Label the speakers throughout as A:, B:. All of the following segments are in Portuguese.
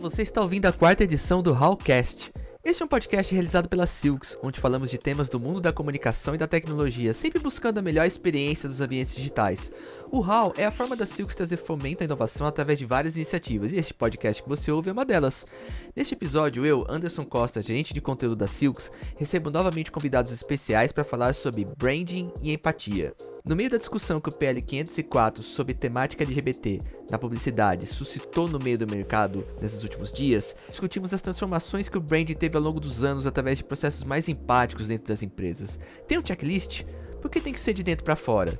A: você está ouvindo a quarta edição do Hallcast. Este é um podcast realizado pela Silks, onde falamos de temas do mundo da comunicação e da tecnologia, sempre buscando a melhor experiência dos ambientes digitais. O HAL é a forma da Silks trazer fomento à inovação através de várias iniciativas, e este podcast que você ouve é uma delas. Neste episódio, eu, Anderson Costa, gerente de conteúdo da Silks, recebo novamente convidados especiais para falar sobre branding e empatia. No meio da discussão que o PL 504 sobre temática LGBT na publicidade suscitou no meio do mercado nesses últimos dias, discutimos as transformações que o branding teve ao longo dos anos através de processos mais empáticos dentro das empresas. Tem um checklist? Por que tem que ser de dentro para fora?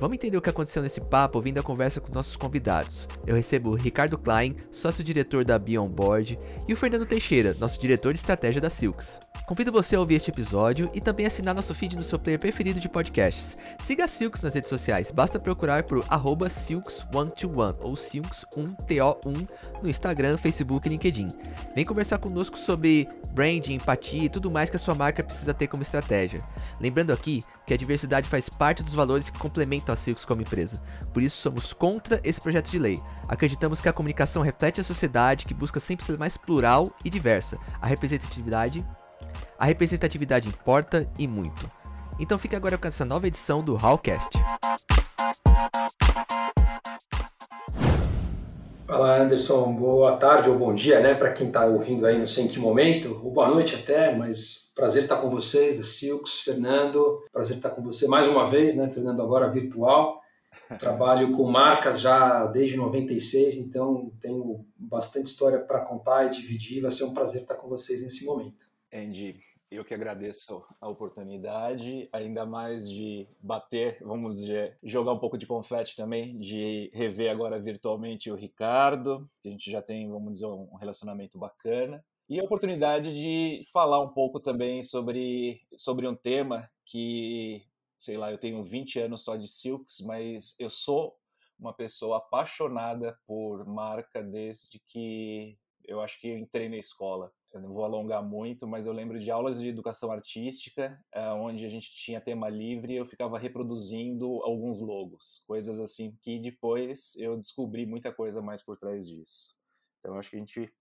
A: Vamos entender o que aconteceu nesse papo ouvindo a conversa com nossos convidados. Eu recebo o Ricardo Klein, sócio-diretor da Beyond Board, e o Fernando Teixeira, nosso diretor de estratégia da Silks. Convido você a ouvir este episódio e também assinar nosso feed no seu player preferido de podcasts. Siga a Silks nas redes sociais, basta procurar por Silks121 ou Silks1TO1 no Instagram, Facebook e LinkedIn. Vem conversar conosco sobre branding, empatia e tudo mais que a sua marca precisa ter como estratégia. Lembrando aqui que a diversidade faz parte dos valores que complementam a Silks como empresa. Por isso somos contra esse projeto de lei. Acreditamos que a comunicação reflete a sociedade que busca sempre ser mais plural e diversa. A representatividade a representatividade importa e muito. Então fique agora com essa nova edição do Hallcast.
B: Fala Anderson, boa tarde ou bom dia, né, para quem está ouvindo aí, não sei em que momento, ou boa noite até, mas prazer estar com vocês, da Silks, Fernando, prazer estar com você mais uma vez, né, Fernando, agora virtual. Trabalho com marcas já desde 96, então tenho bastante história para contar e dividir, vai ser um prazer estar com vocês nesse momento.
C: Andy, eu que agradeço a oportunidade, ainda mais de bater, vamos dizer, jogar um pouco de confete também, de rever agora virtualmente o Ricardo, que a gente já tem, vamos dizer, um relacionamento bacana. E a oportunidade de falar um pouco também sobre, sobre um tema que, sei lá, eu tenho 20 anos só de Silks, mas eu sou uma pessoa apaixonada por marca desde que eu acho que eu entrei na escola eu não vou alongar muito, mas eu lembro de aulas de educação artística, eh, onde a gente tinha tema livre e eu ficava reproduzindo alguns logos, coisas assim que depois eu descobri muita coisa mais por trás disso. Então acho que a gente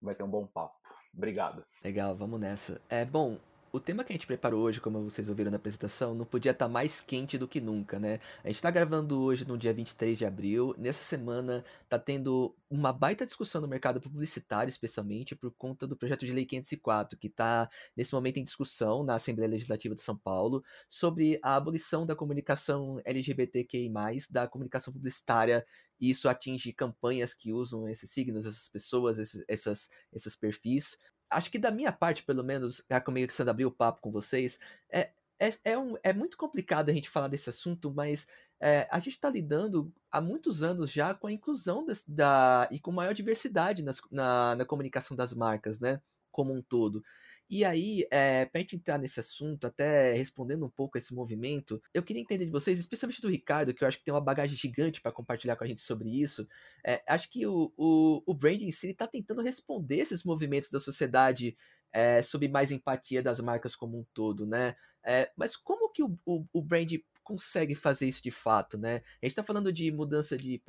C: vai ter um bom papo. Obrigado.
A: Legal, vamos nessa. É bom, o tema que a gente preparou hoje, como vocês ouviram na apresentação, não podia estar tá mais quente do que nunca, né? A gente está gravando hoje no dia 23 de abril. Nessa semana tá tendo uma baita discussão no mercado publicitário, especialmente por conta do projeto de lei 504, que está nesse momento em discussão na Assembleia Legislativa de São Paulo, sobre a abolição da comunicação LGBTQI, da comunicação publicitária isso atinge campanhas que usam esses signos, essas pessoas, esses, essas, esses perfis acho que da minha parte, pelo menos, já começando a abrir o papo com vocês, é, é, é, um, é muito complicado a gente falar desse assunto, mas é, a gente está lidando há muitos anos já com a inclusão da, e com maior diversidade nas, na, na comunicação das marcas, né? Como um todo. E aí, é, eh, para a gente entrar nesse assunto, até respondendo um pouco esse movimento, eu queria entender de vocês, especialmente do Ricardo, que eu acho que tem uma bagagem gigante para compartilhar com a gente sobre isso. É, acho que o, o, o branding em si está tentando responder esses movimentos da sociedade é, sobre mais empatia das marcas como um todo, né? É, mas como que o, o, o brand consegue fazer isso de fato, né? A gente está falando de mudança de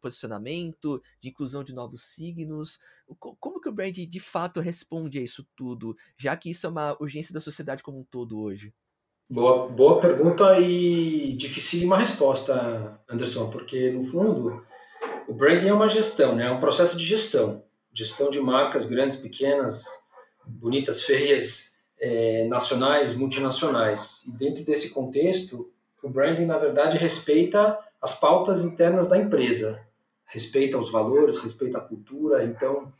A: posicionamento, de inclusão de novos signos. Como que o brand de fato responde a isso tudo, já que isso é uma urgência da sociedade como um todo hoje?
B: Boa, boa pergunta e dificílima resposta, Anderson, porque no fundo o branding é uma gestão, né? É um processo de gestão, gestão de marcas grandes, pequenas, bonitas, feias, é, nacionais, multinacionais. E dentro desse contexto, o branding, na verdade, respeita as pautas internas da empresa, respeita os valores, respeita a cultura. Então,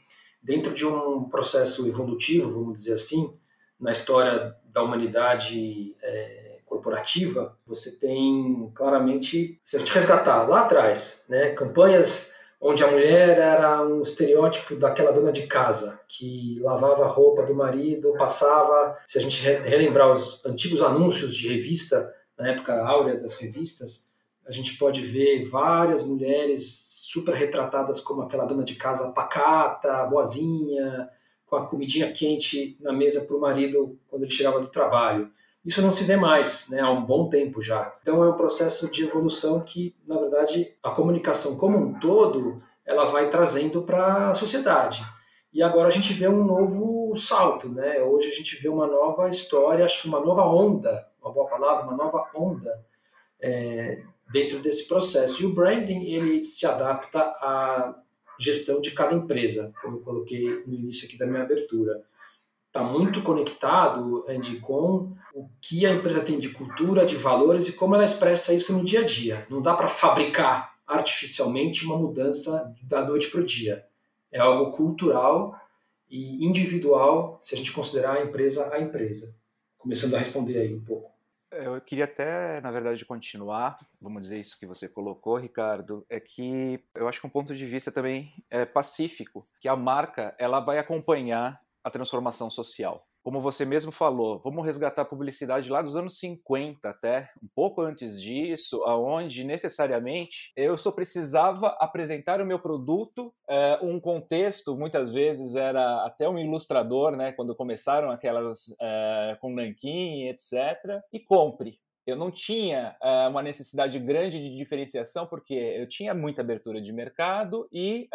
B: dentro de um processo evolutivo, vamos dizer assim, na história da humanidade é, corporativa, você tem claramente, se a gente resgatar lá atrás, né, campanhas onde a mulher era um estereótipo daquela dona de casa que lavava a roupa do marido, passava, se a gente relembrar os antigos anúncios de revista na época áurea das revistas, a gente pode ver várias mulheres super retratadas como aquela dona de casa pacata, boazinha, com a comidinha quente na mesa para o marido quando ele chegava do trabalho. Isso não se vê mais, né, há um bom tempo já. Então é um processo de evolução que, na verdade, a comunicação como um todo, ela vai trazendo para a sociedade. e agora a gente vê um novo salto, né? Hoje a gente vê uma nova história, uma nova onda, uma boa palavra, uma nova onda é, dentro desse processo. E o branding ele se adapta à gestão de cada empresa, como eu coloquei no início aqui da minha abertura. Está muito conectado, Andy, com o que a empresa tem de cultura, de valores e como ela expressa isso no dia a dia. Não dá para fabricar artificialmente uma mudança da noite para o dia. É algo cultural e individual, se a gente considerar a empresa a empresa. Começando a responder aí um pouco.
C: Eu queria até, na verdade, continuar, vamos dizer isso que você colocou, Ricardo, é que eu acho que um ponto de vista também é pacífico, que a marca ela vai acompanhar a transformação social como você mesmo falou, vamos resgatar a publicidade lá dos anos 50 até, um pouco antes disso, aonde necessariamente eu só precisava apresentar o meu produto, é, um contexto, muitas vezes era até um ilustrador, né, quando começaram aquelas é, com nanquim, etc., e compre. Eu não tinha uh, uma necessidade grande de diferenciação, porque eu tinha muita abertura de mercado e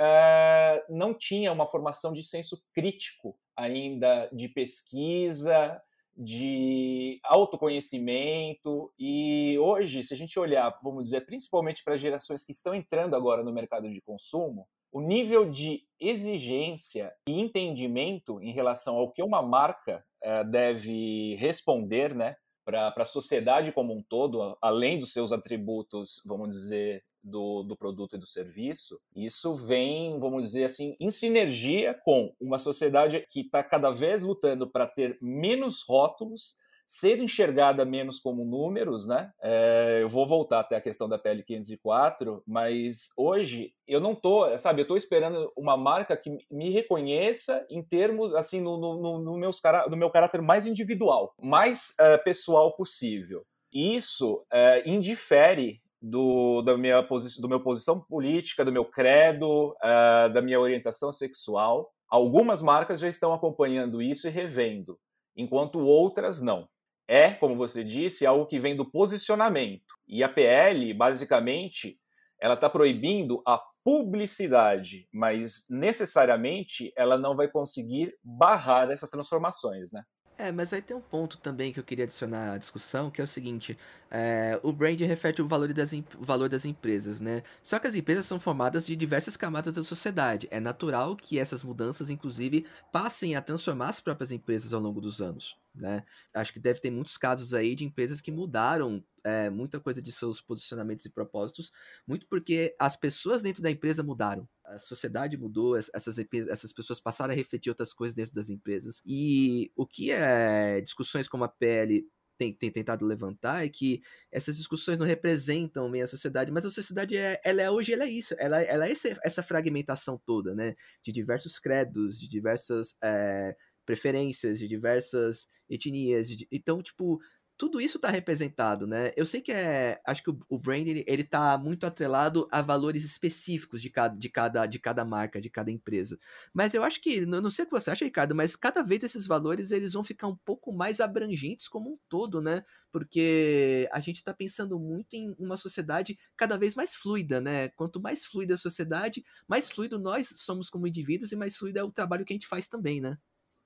C: não tinha uma formação de senso crítico ainda de pesquisa, de autoconhecimento. E hoje, se a gente olhar, vamos dizer, principalmente para gerações que estão entrando agora no mercado de consumo, o nível de exigência e entendimento em relação ao que uma marca uh, deve responder, né? Para a sociedade como um todo, além dos seus atributos, vamos dizer, do, do produto e do serviço, isso vem, vamos dizer assim, em sinergia com uma sociedade que está cada vez lutando para ter menos rótulos, ser enxergada menos como números, né? É, eu vou voltar até a questão da PL 504, mas hoje eu não tô, sabe, eu tô esperando uma marca que me reconheça em termos, assim, no, no, no, meus, no meu caráter mais individual, mais é, pessoal possível. Isso é, indifere do, da minha do meu posição política, do meu credo, uh, da minha orientação sexual. Algumas marcas já estão acompanhando isso e revendo, enquanto outras não. É, como você disse, algo que vem do posicionamento. E a PL, basicamente, ela está proibindo a publicidade, mas necessariamente ela não vai conseguir barrar essas transformações, né?
A: É, mas aí tem um ponto também que eu queria adicionar à discussão, que é o seguinte: é, o brand reflete o valor, das, o valor das empresas, né? Só que as empresas são formadas de diversas camadas da sociedade. É natural que essas mudanças, inclusive, passem a transformar as próprias empresas ao longo dos anos. Né? Acho que deve ter muitos casos aí de empresas que mudaram é, muita coisa de seus posicionamentos e propósitos, muito porque as pessoas dentro da empresa mudaram, a sociedade mudou, essas, essas pessoas passaram a refletir outras coisas dentro das empresas. E o que é discussões como a PL tem, tem, tentado levantar é que essas discussões não representam meio a sociedade, mas a sociedade é, ela é hoje ela é isso, ela, ela é essa, essa fragmentação toda, né? De diversos credos, de diversas é, preferências, de diversas etnias. De, então, tipo, tudo isso está representado, né? Eu sei que é. Acho que o, o brand ele, ele tá muito atrelado a valores específicos de cada, de, cada, de cada marca, de cada empresa. Mas eu acho que, não, não sei o que você acha, Ricardo, mas cada vez esses valores eles vão ficar um pouco mais abrangentes como um todo, né? Porque a gente está pensando muito em uma sociedade cada vez mais fluida, né? Quanto mais fluida a sociedade, mais fluido nós somos como indivíduos e mais fluido é o trabalho que a gente faz também, né?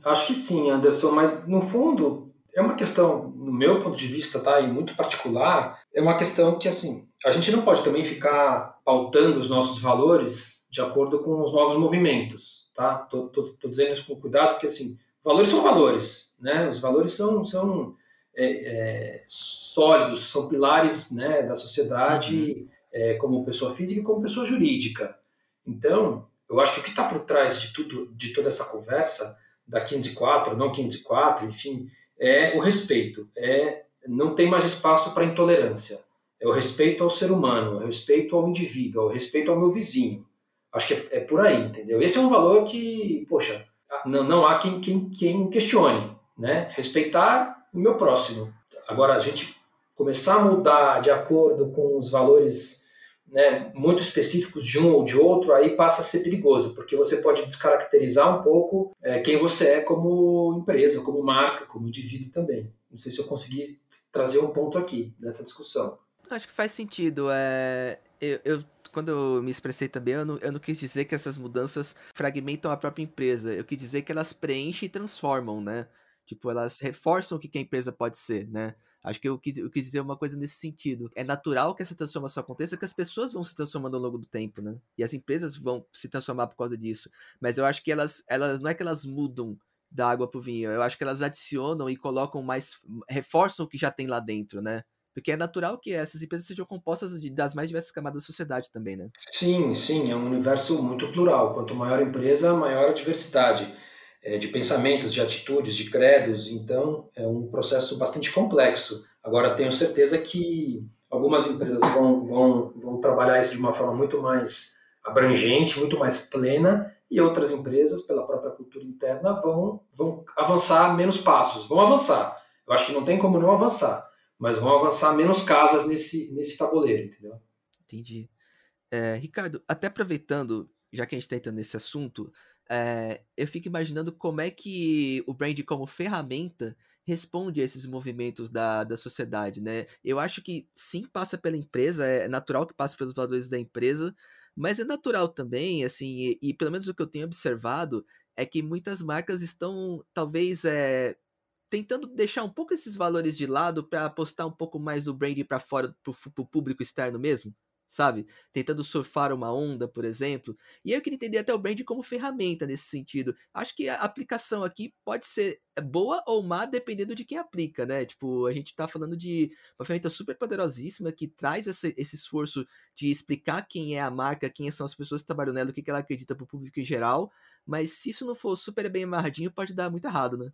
B: Acho que sim, Anderson, mas no fundo é uma questão, no meu ponto de vista, tá, e muito particular, é uma questão que, assim, a gente não pode também ficar pautando os nossos valores de acordo com os novos movimentos, tá? Tô, tô, tô dizendo isso com cuidado, porque, assim, valores são valores, né? Os valores são, são é, é, sólidos, são pilares, né, da sociedade, uhum. é, como pessoa física e como pessoa jurídica. Então, eu acho que o que está por trás de tudo, de toda essa conversa, da 504, não 504, enfim, é o respeito. É não tem mais espaço para intolerância. É o respeito ao ser humano, é o respeito ao indivíduo, é o respeito ao meu vizinho. Acho que é, é por aí, entendeu? Esse é um valor que, poxa, não, não há quem, quem, quem questione, né? Respeitar o meu próximo. Agora, a gente começar a mudar de acordo com os valores né, muito específicos de um ou de outro, aí passa a ser perigoso, porque você pode descaracterizar um pouco é, quem você é como empresa, como marca, como indivíduo também. Não sei se eu consegui trazer um ponto aqui nessa discussão.
A: Acho que faz sentido. É, eu, eu quando eu me expressei também, eu não, eu não quis dizer que essas mudanças fragmentam a própria empresa. Eu quis dizer que elas preenchem e transformam, né? Tipo, elas reforçam o que a empresa pode ser, né? Acho que eu quis, eu quis dizer uma coisa nesse sentido. É natural que essa transformação aconteça, que as pessoas vão se transformando ao longo do tempo, né? E as empresas vão se transformar por causa disso. Mas eu acho que elas, elas não é que elas mudam da água pro vinho. Eu acho que elas adicionam e colocam mais. reforçam o que já tem lá dentro, né? Porque é natural que essas empresas sejam compostas de, das mais diversas camadas da sociedade também, né?
B: Sim, sim, é um universo muito plural. Quanto maior a empresa, maior a diversidade de pensamentos, de atitudes, de credos. Então, é um processo bastante complexo. Agora, tenho certeza que algumas empresas vão, vão, vão trabalhar isso de uma forma muito mais abrangente, muito mais plena, e outras empresas, pela própria cultura interna, vão, vão avançar menos passos. Vão avançar. Eu acho que não tem como não avançar, mas vão avançar menos casas nesse, nesse tabuleiro, entendeu?
A: Entendi. É, Ricardo, até aproveitando, já que a gente está entrando nesse assunto, é, eu fico imaginando como é que o brand como ferramenta responde a esses movimentos da, da sociedade, né? Eu acho que sim passa pela empresa, é natural que passe pelos valores da empresa, mas é natural também, assim, e, e pelo menos o que eu tenho observado é que muitas marcas estão talvez é, tentando deixar um pouco esses valores de lado para apostar um pouco mais do brand para fora, para o público externo mesmo sabe? Tentando surfar uma onda, por exemplo. E eu queria entender até o brand como ferramenta nesse sentido. Acho que a aplicação aqui pode ser boa ou má dependendo de quem aplica, né? Tipo, a gente tá falando de uma ferramenta super poderosíssima que traz esse, esse esforço de explicar quem é a marca, quem são as pessoas que trabalham nela, o que, que ela acredita pro público em geral. Mas se isso não for super bem amarradinho, pode dar muito errado, né?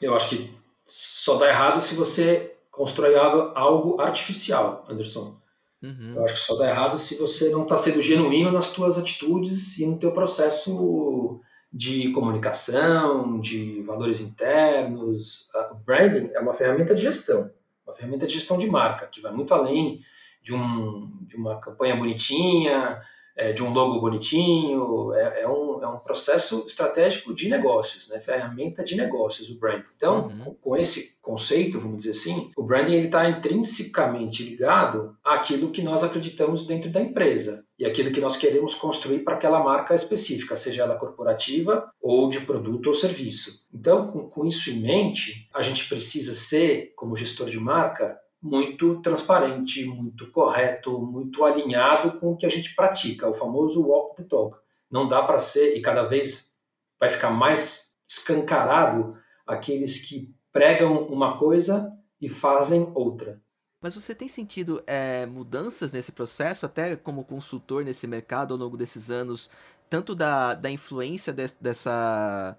B: Eu acho que só dá errado se você constrói algo, algo artificial, Anderson. Uhum. Eu acho que só dá errado se você não está sendo genuíno nas suas atitudes e no teu processo de comunicação, de valores internos. O branding é uma ferramenta de gestão, uma ferramenta de gestão de marca, que vai muito além de, um, de uma campanha bonitinha, é, de um logo bonitinho, é, é, um, é um processo estratégico de negócios, né? ferramenta de negócios, o branding. Então, uhum. com, esse conceito, vamos dizer assim, o branding está intrinsecamente ligado àquilo que nós acreditamos dentro da empresa e aquilo que nós queremos construir para aquela marca específica, seja ela corporativa ou de produto ou serviço. Então, com, com isso em mente, a gente precisa ser, como gestor de marca, muito transparente, muito correto, muito alinhado com o que a gente pratica, o famoso walk the talk. Não dá para ser, e cada vez vai ficar mais escancarado aqueles que pregam uma coisa e fazem outra.
A: Mas você tem sentido é, mudanças nesse processo, até como consultor nesse mercado ao longo desses anos, tanto da, da influência de, dessa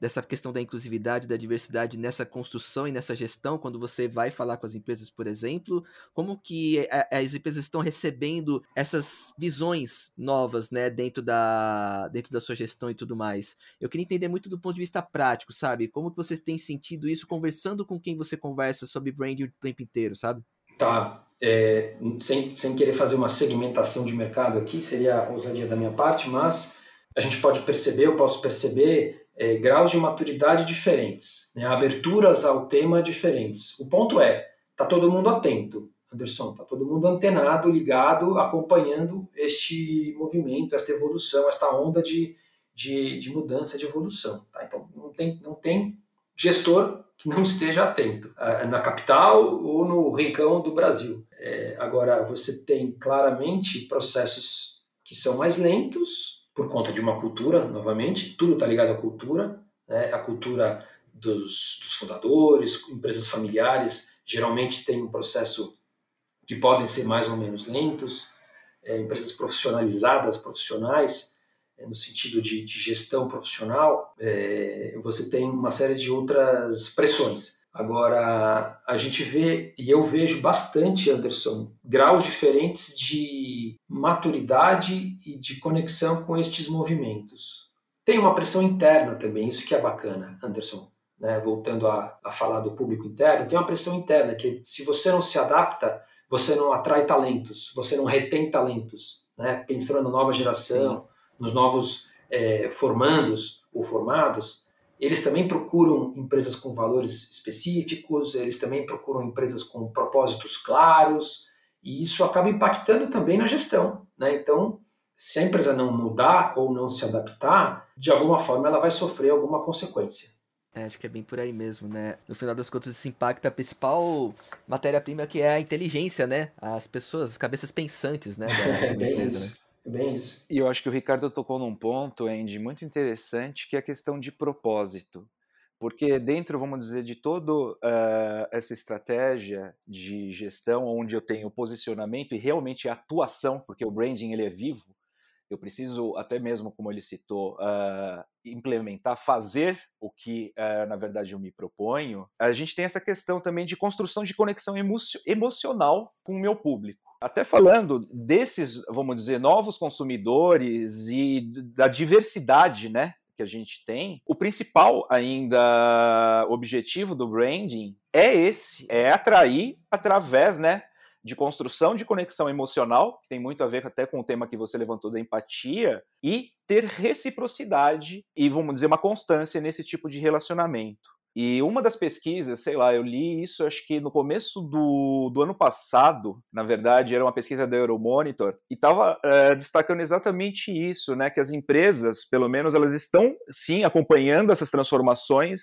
A: dessa questão da inclusividade, da diversidade nessa construção e nessa gestão, quando você vai falar com as empresas, por exemplo, como que as empresas estão recebendo essas visões novas, né, dentro da, dentro da sua gestão e tudo mais. Eu queria entender muito do ponto de vista prático, sabe? Como que vocês têm sentido isso conversando com quem você conversa sobre branding o tempo inteiro, sabe?
B: Tá. É, sem, sem querer fazer uma segmentação de mercado aqui, seria ousadia da minha parte, mas a gente pode perceber, eu posso perceber é, graus de maturidade diferentes, né, aberturas ao tema diferentes. O ponto é, tá todo mundo atento, Anderson, tá todo mundo antenado, ligado, acompanhando este movimento, esta evolução, esta onda de, de, de mudança, de evolução. Tá? Então, não tem, não tem gestor que não esteja atento, na capital ou no rincão do Brasil. É, agora, você tem claramente processos que são mais lentos, por conta de uma cultura, novamente, tudo está ligado à cultura, né? a cultura dos, dos, fundadores, empresas familiares, geralmente tem um processo que podem ser mais ou menos lentos, é, empresas profissionalizadas, profissionais, é, no sentido de, de gestão profissional, é, você tem uma série de outras pressões. Agora, a gente vê, e eu vejo bastante, Anderson, graus diferentes de maturidade e de conexão com estes movimentos. Tem uma pressão interna também, isso que é bacana, Anderson. Né? Voltando a, a falar do público interno, tem uma pressão interna que se você não se adapta, você não atrai talentos, você não retém talentos. Né? Pensando na nova geração, Sim. nos novos é, formandos ou formados, eles também procuram empresas com valores específicos, eles também procuram empresas com propósitos claros, E isso acaba impactando também na gestão. Né? Então, se a empresa não mudar ou não se adaptar, de alguma forma ela vai sofrer alguma consequência.
A: É, acho que é bem por aí mesmo, né? No final das contas, isso impacta a principal matéria-prima que é a inteligência, né? As pessoas, as cabeças pensantes, né? Da,
B: é bem empresa. Né? É bem isso.
C: E eu acho que o Ricardo tocou num ponto, Andy, muito interessante, que é a questão de propósito. Porque dentro, vamos dizer, de toda uh, essa estratégia de gestão, onde eu tenho posicionamento e realmente atuação, porque o branding ele é vivo, eu preciso até mesmo, como ele citou, uh, implementar, fazer o que, uh, na verdade, eu me proponho. A gente tem essa questão também de construção de conexão emo emocional com o meu público. Até falando desses, vamos dizer, novos consumidores e da diversidade, né, que a gente tem, o principal ainda objetivo do branding é esse, é atrair através, né, de construção de conexão emocional, que tem muito a ver até com o tema que você levantou da empatia, e ter reciprocidade e, vamos dizer, uma constância nesse tipo de relacionamento. E uma das pesquisas, sei lá, eu li isso acho que no começo do, do ano passado, na verdade, era uma pesquisa da Euromonitor, e estava é, destacando exatamente isso, né? Que as empresas, pelo menos, elas estão sim acompanhando essas transformações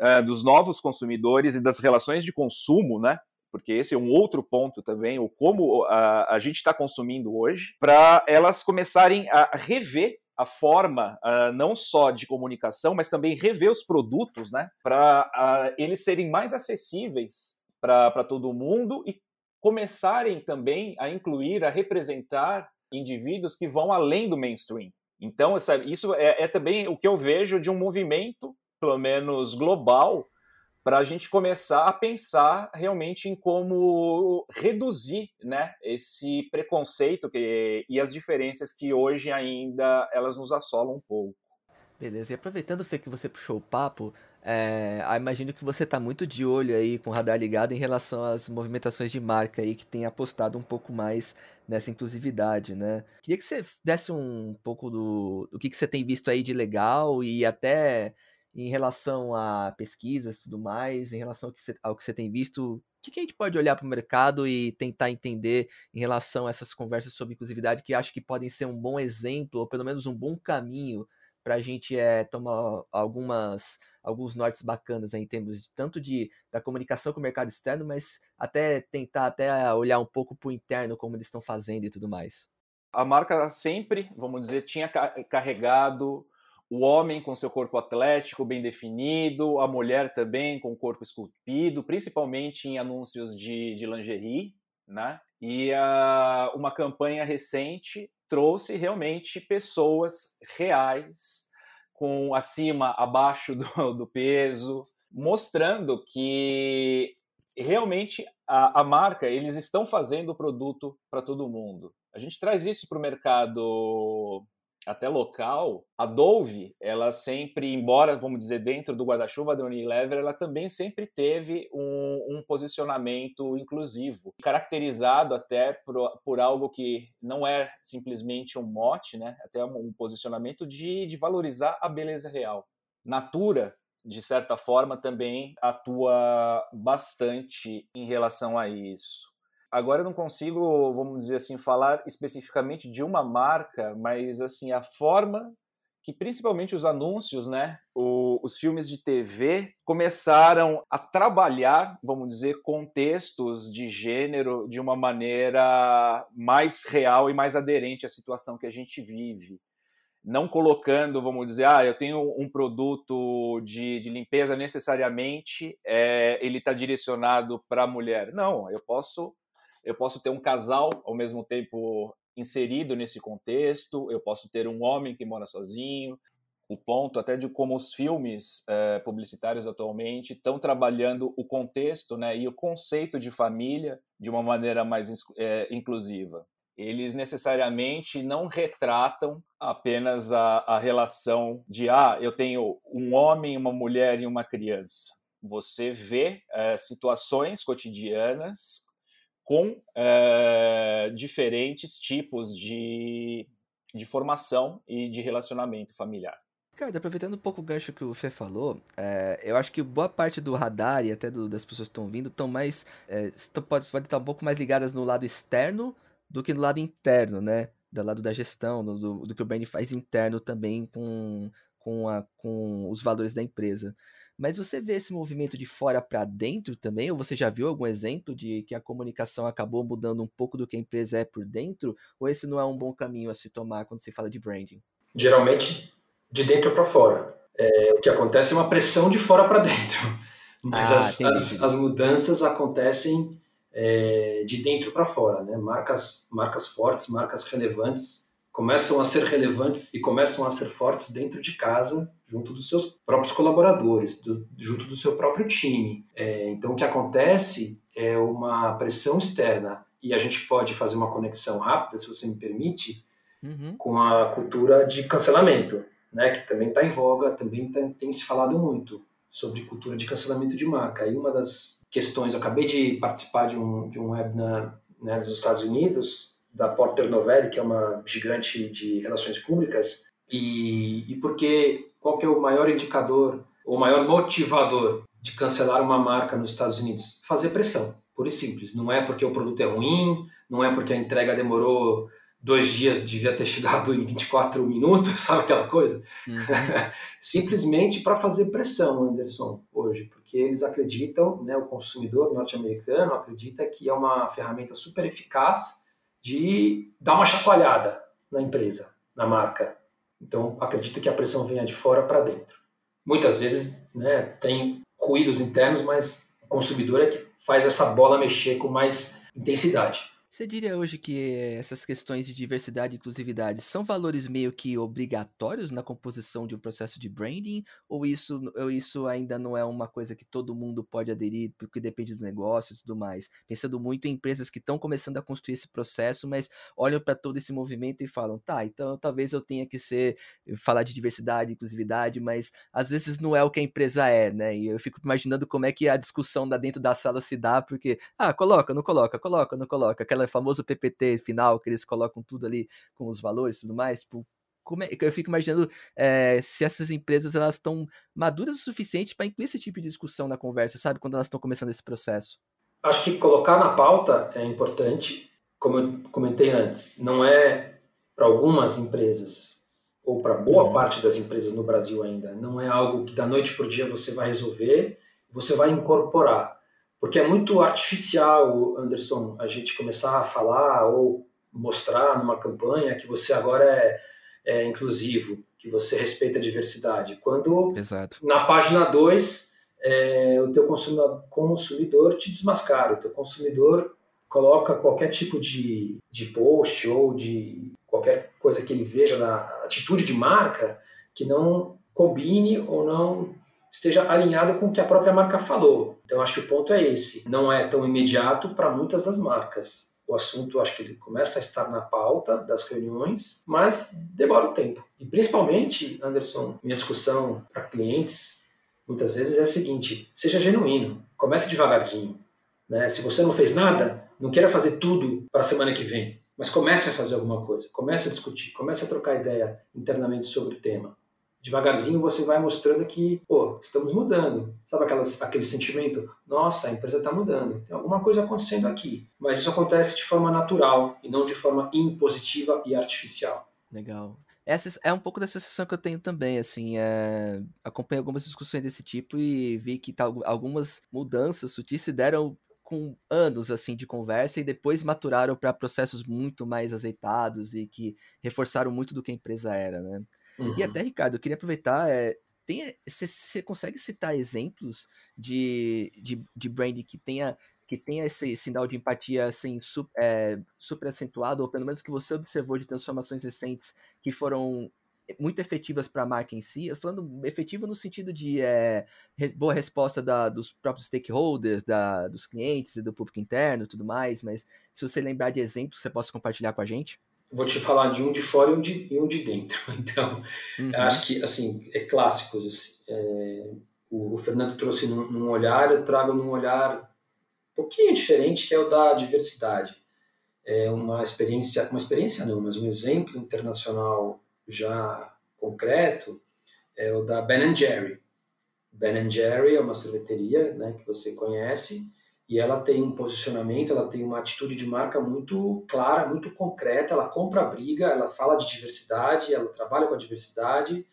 C: é, dos novos consumidores e das relações de consumo, né? porque esse é um outro ponto também, o como a, a gente está consumindo hoje, para elas começarem a rever a forma uh, não só de comunicação, mas também rever os produtos, né, para uh, eles serem mais acessíveis para todo mundo e começarem também a incluir, a representar indivíduos que vão além do mainstream. Então, sabe, isso é, é também o que eu vejo de um movimento, pelo menos global, para a gente começar a pensar realmente em como reduzir né, esse preconceito que, e as diferenças que hoje ainda elas nos assolam um pouco.
A: Beleza, e aproveitando, Fê, que você puxou o papo, é, imagino que você está muito de olho aí com o radar ligado em relação às movimentações de marca aí que tem apostado um pouco mais nessa inclusividade, né? Queria que você desse um pouco do, do que, que você tem visto aí de legal e até em relação a pesquisas e tudo mais, em relação ao que você, tem visto, o que, que a gente pode olhar para o mercado e tentar entender em relação a essas conversas sobre inclusividade que acho que podem ser um bom exemplo, ou pelo menos um bom caminho para a gente é, tomar algumas alguns nortes bacanas em termos de, tanto de da comunicação com o mercado externo, mas até tentar até olhar um pouco para o interno como eles estão fazendo e tudo mais.
C: A marca sempre, vamos dizer, tinha carregado o homem com seu corpo atlético bem definido, a mulher também com o corpo esculpido, principalmente em anúncios de, de lingerie, né? E uh, uma campanha recente trouxe realmente pessoas reais, com acima, abaixo do, do peso, mostrando que realmente a, a marca, eles estão fazendo o produto para todo mundo. A gente traz isso para o mercado até local, a Dove, ela sempre, embora, vamos dizer, dentro do guarda-chuva da Unilever, ela também sempre teve um, um, posicionamento inclusivo, caracterizado até por, por, algo que não é simplesmente um mote, né? até um posicionamento de, de valorizar a beleza real. Natura, de certa forma, também atua bastante em relação a isso. Agora eu não consigo, vamos dizer assim, falar especificamente de uma marca, mas assim a forma que principalmente os anúncios, né, o, os filmes de TV começaram a trabalhar, vamos dizer, contextos de gênero de uma maneira mais real e mais aderente à situação que a gente vive. Não colocando, vamos dizer, ah, eu tenho um produto de, de limpeza necessariamente, é, ele está direcionado para a mulher. Não, eu posso eu posso ter um casal ao mesmo tempo inserido nesse contexto, eu posso ter um homem que mora sozinho. O ponto até de como os filmes é, publicitários atualmente estão trabalhando o contexto né, e o conceito de família de uma maneira mais é, inclusiva. Eles necessariamente não retratam apenas a, a relação de ah, eu tenho um homem, uma mulher e uma criança. Você vê é, situações cotidianas com é, diferentes tipos de, de formação e de relacionamento familiar.
A: Cara, aproveitando um pouco o gancho que o Fê falou, é, eu acho que boa parte do radar e até do, das pessoas que estão vindo estão mais. É, estão, pode, pode estar um pouco mais ligadas no lado externo do que no lado interno, né? Do lado da gestão, do, do que o brand faz interno também com, com, a, com os valores da empresa. Mas você vê esse movimento de fora para dentro também? Ou você já viu algum exemplo de que a comunicação acabou mudando um pouco do que a empresa é por dentro? Ou esse não é um bom caminho a se tomar quando se fala de branding?
B: Geralmente de dentro para fora. É, o que acontece é uma pressão de fora para dentro. Mas ah, as, as, as, mudanças acontecem é, de dentro para fora. Né? Marcas, marcas fortes, marcas relevantes começam a ser relevantes e começam a ser fortes dentro de casa, junto dos seus próprios colaboradores, do, junto do seu próprio time. É, então, o que acontece é uma pressão externa e a gente pode fazer uma conexão rápida, se você me permite, uhum. com a cultura de cancelamento né, que também está em voga, também tá, tem se falado muito sobre cultura de cancelamento de marca. E uma das questões, eu acabei de participar de um, de um webinar né, nos Estados Unidos, da Porter Novelli, que é uma gigante de relações públicas, e, e porque qual que é o maior indicador, o maior motivador de cancelar uma marca nos Estados Unidos? Fazer pressão, pura e simples. Não é porque o produto é ruim, não é porque a entrega demorou dois dias devia ter chegado em 24 minutos, sabe aquela coisa? Uhum. Simplesmente para fazer pressão, Anderson, hoje, porque eles acreditam, né, o consumidor norte-americano acredita que é uma ferramenta super eficaz de dar uma chacoalhada na empresa, na marca. Então, acredita que a pressão venha de fora para dentro. Muitas vezes né, tem ruídos internos, mas o consumidor é que faz essa bola mexer com mais intensidade.
A: Você diria hoje que essas questões de diversidade e inclusividade são valores meio que obrigatórios na composição de um processo de branding? Ou isso, ou isso ainda não é uma coisa que todo mundo pode aderir, porque depende dos negócios e tudo mais? Pensando muito em empresas que estão começando a construir esse processo, mas olham para todo esse movimento e falam, tá, então talvez eu tenha que ser, falar de diversidade e inclusividade, mas às vezes não é o que a empresa é, né? E eu fico imaginando como é que a discussão da dentro da sala se dá, porque, ah, coloca, não coloca, coloca, não coloca, aquela famoso PPT final, que eles colocam tudo ali com os valores e tudo mais, tipo, como é, eu fico imaginando é, se essas empresas elas estão maduras o suficiente para incluir esse tipo de discussão na conversa, sabe, quando elas estão começando esse processo.
B: Acho que colocar na pauta é importante, como eu comentei antes, não é para algumas empresas ou para boa uhum. parte das empresas no Brasil ainda, não é algo que da noite para o dia você vai resolver, você vai incorporar. Porque é muito artificial, Anderson, a gente começar a falar ou mostrar numa campanha que você agora é, é inclusivo, que você respeita a diversidade. Quando
A: Exato.
B: na página 2 é, o teu consumidor, consumidor te desmascara, o teu consumidor coloca qualquer tipo de, de post ou de qualquer coisa que ele veja na atitude de marca que não combine ou não esteja alinhado com o que a própria marca falou. Então acho que o ponto é esse. Não é tão imediato para muitas das marcas. O assunto acho que ele começa a estar na pauta das reuniões, mas demora um tempo. E principalmente, Anderson, minha discussão para clientes muitas vezes é a seguinte: seja genuíno, comece devagarzinho. Né? Se você não fez nada, não queira fazer tudo para a semana que vem, mas comece a fazer alguma coisa, comece a discutir, comece a trocar ideia internamente sobre o tema devagarzinho você vai mostrando que, pô, estamos mudando. Sabe aquelas, aquele sentimento? Nossa, a empresa está mudando. Tem alguma coisa acontecendo aqui. Mas isso acontece de forma natural e não de forma impositiva e artificial.
A: Legal. Essa é um pouco dessa sensação que eu tenho também, assim, é... acompanhei algumas discussões desse tipo e vi que tá, algumas mudanças sutis se deram com anos assim de conversa e depois maturaram para processos muito mais azeitados e que reforçaram muito do que a empresa era, né? Uhum. E até, Ricardo, eu queria aproveitar. É, você consegue citar exemplos de, de, de brand que tenha que tenha esse sinal de empatia assim, super, é, super acentuado, ou pelo menos que você observou de transformações recentes que foram muito efetivas para a marca em si, eu falando efetivo no sentido de é, boa resposta da, dos próprios stakeholders, da, dos clientes e do público interno tudo mais, mas se você lembrar de exemplos, você possa compartilhar com a gente?
B: Vou te falar de um de fora e um de, e um de dentro. Então, uhum. acho que, assim, é clássicos. Assim, é, o, o, Fernando trouxe num, num, olhar, eu trago num olhar um pouquinho diferente, que é o da diversidade. É uma experiência, uma experiência não, mas um exemplo internacional já concreto é o da Ben Jerry. Ben Jerry é uma sorveteria né, que você conhece e ela tem um posicionamento, ela tem uma atitude de marca muito clara, muito concreta. Ela compra a briga, ela fala de diversidade, ela trabalha com a diversidade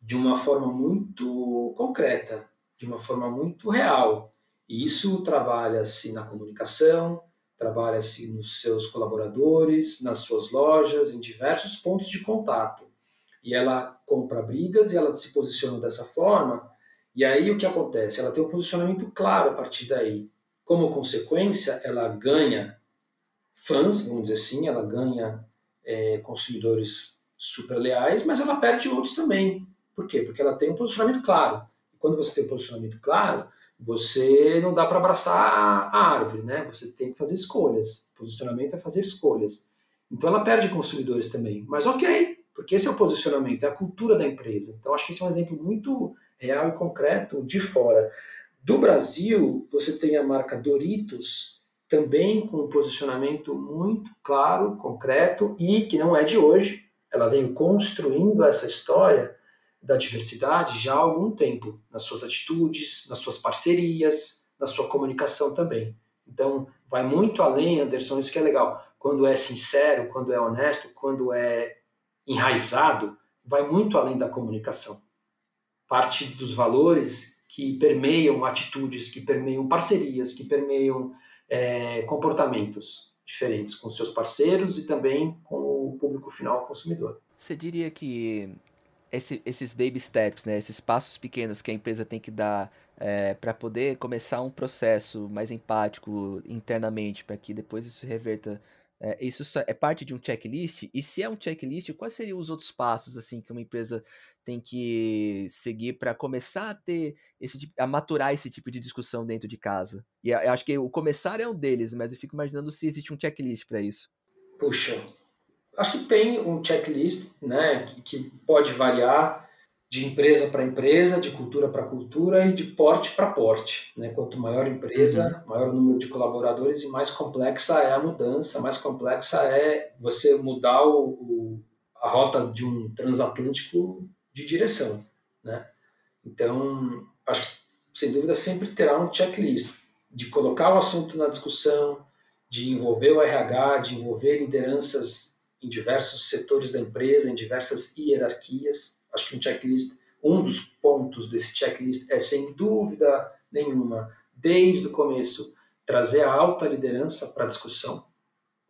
B: de uma forma muito concreta, de uma forma muito real. E isso trabalha-se na comunicação, trabalha-se nos seus colaboradores, nas suas lojas, em diversos pontos de contato. E ela compra brigas e ela se posiciona dessa forma. E aí o que acontece? Ela tem um posicionamento claro a partir daí. Como consequência, ela ganha fãs, vamos dizer assim, ela ganha é, consumidores super leais, mas ela perde outros também. Por quê? Porque ela tem um posicionamento claro. E quando você tem um posicionamento claro, você não dá para abraçar a árvore, né? Você tem que fazer escolhas. Posicionamento é fazer escolhas. Então ela perde consumidores também. Mas ok, porque esse é o posicionamento, é a cultura da empresa. Então acho que esse é um exemplo muito real e concreto de fora. Do Brasil, você tem a marca Doritos, também com um posicionamento muito claro, concreto e que não é de hoje. Ela vem construindo essa história da diversidade já há algum tempo, nas suas atitudes, nas suas parcerias, na sua comunicação também. Então, vai muito além, Anderson, isso que é legal. Quando é sincero, quando é honesto, quando é enraizado, vai muito além da comunicação. Parte dos valores que permeiam atitudes, que permeiam parcerias, que permeiam é, comportamentos diferentes com seus parceiros e também com o público final consumidor.
A: Você diria que esse, esses baby steps, né, esses passos pequenos que a empresa tem que dar é, para poder começar um processo mais empático internamente, para que depois isso reverta. É, isso é parte de um checklist? E se é um checklist, quais seriam os outros passos assim que uma empresa tem que seguir para começar a ter esse a maturar esse tipo de discussão dentro de casa? E eu acho que o começar é um deles, mas eu fico imaginando se existe um checklist para isso.
B: Puxa, Acho que tem um checklist, né, que pode variar de empresa para empresa, de cultura para cultura e de porte para porte. Né? Quanto maior a empresa, uhum. maior o número de colaboradores e mais complexa é a mudança, mais complexa é você mudar o, o, a rota de um transatlântico de direção. Né? Então, acho sem dúvida, sempre terá um checklist de colocar o assunto na discussão, de envolver o RH, de envolver lideranças em diversos setores da empresa, em diversas hierarquias. Acho que um checklist, um dos pontos desse checklist é, sem dúvida nenhuma, desde o começo, trazer a alta liderança para a discussão,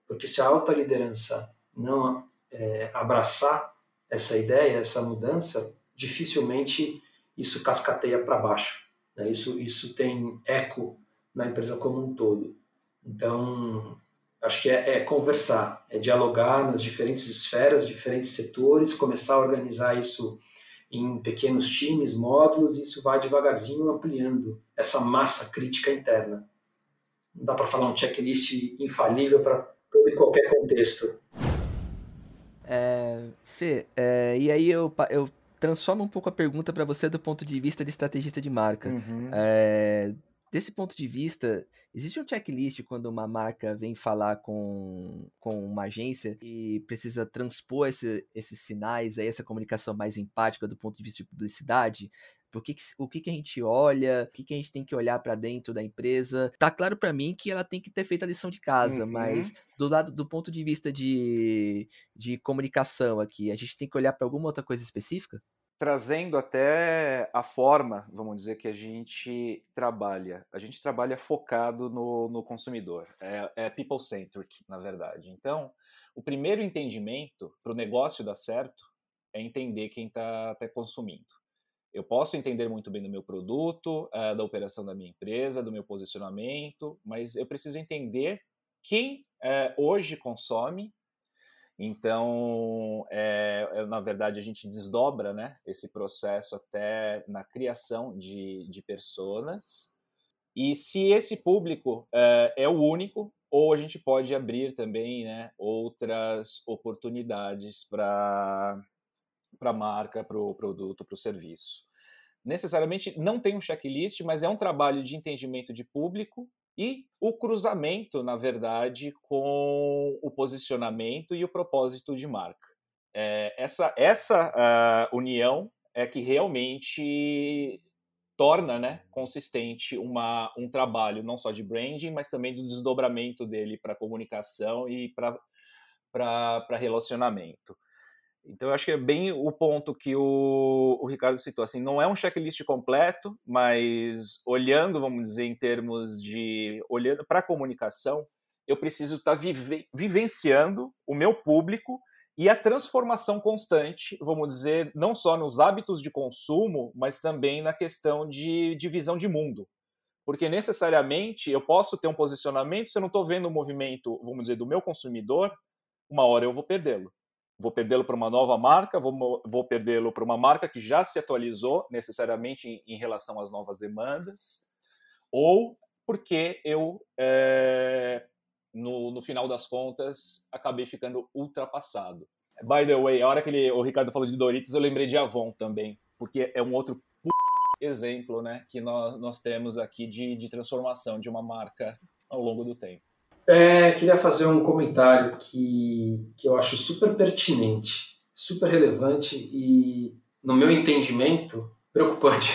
B: porque se a alta liderança não é, abraçar essa ideia, essa mudança, dificilmente isso cascateia para baixo. Né? Isso, isso tem eco na empresa como um todo. Então, Acho que é, é, conversar, é dialogar nas diferentes esferas, diferentes setores, começar a organizar isso em pequenos times, módulos, e isso vai devagarzinho ampliando essa massa crítica interna. Não dá para falar um checklist infalível para todo e qualquer contexto.
A: É, Fê, é, e aí eu, eu transformo um pouco a pergunta para você do ponto de vista de estrategista de marca. Uhum. É, desse ponto de vista, existe um checklist quando uma marca vem falar com, com uma agência e precisa transpor esse, esses sinais, aí, essa comunicação mais empática do ponto de vista de publicidade? Por que, o que, que a gente olha, o que, que a gente tem que olhar para dentro da empresa. Tá claro para mim que ela tem que ter feito a lição de casa, uhum. mas do lado do ponto de vista de, de comunicação aqui, a gente tem que olhar para alguma outra coisa específica?
C: trazendo até a forma, vamos dizer, que a gente trabalha. A gente trabalha focado no, no consumidor, é, é people-centric, na verdade. Então, o primeiro entendimento para o negócio dar certo é entender quem está tá consumindo. Eu posso entender muito bem do meu produto, é, da operação da minha empresa, do meu posicionamento, mas eu preciso entender quem é, hoje consome então, é, na verdade, a gente desdobra né, esse processo até na criação de, de personas. E se esse público é, é o único, ou a gente pode abrir também né, outras oportunidades para a marca, para o produto, para o serviço. Necessariamente não tem um checklist, mas é um trabalho de entendimento de público e o cruzamento, na verdade, com o posicionamento e o propósito de marca. É, essa essa uh, união é que realmente torna né, consistente uma, um trabalho não só de branding, mas também de desdobramento dele para comunicação e para relacionamento. Então, eu acho que é bem o ponto que o, o Ricardo citou. Assim, não é um checklist completo, mas olhando, vamos dizer, em termos de. olhando para a comunicação, eu preciso estar tá vive, vivenciando o meu público e a transformação constante, vamos dizer, não só nos hábitos de consumo, mas também na questão de, de visão de mundo. Porque necessariamente eu posso ter um posicionamento, se eu não estou vendo o movimento, vamos dizer, do meu consumidor, uma hora eu vou perdê-lo. Vou perdê-lo para uma nova marca, vou, vou perdê-lo para uma marca que já se atualizou necessariamente em, em relação às novas demandas, ou porque eu é, no, no final das contas, acabei ficando ultrapassado. By the way, a hora que ele, o Ricardo falou de Doritos, eu lembrei de Avon também, porque é um outro exemplo né, que nós, nós temos aqui de, de transformação de uma marca ao longo do tempo.
B: É, queria fazer um comentário que, que eu acho super pertinente, super relevante e, no meu entendimento, preocupante,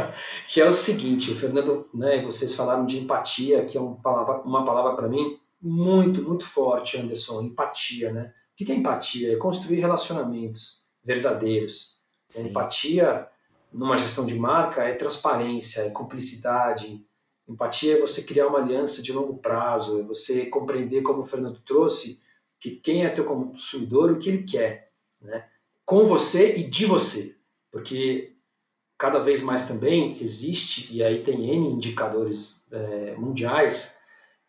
B: que é o seguinte, o Fernando, né, vocês falaram de empatia, que é uma palavra, uma palavra para mim muito, muito forte, Anderson, empatia, né? O que é empatia? É construir relacionamentos verdadeiros. Sim. Empatia, numa gestão de marca, é transparência, é cumplicidade. Empatia é você criar uma aliança de longo prazo, é você compreender, como o Fernando trouxe, que quem é teu consumidor, o que ele quer, né? Com você e de você. Porque cada vez mais também existe, e aí tem N indicadores é, mundiais,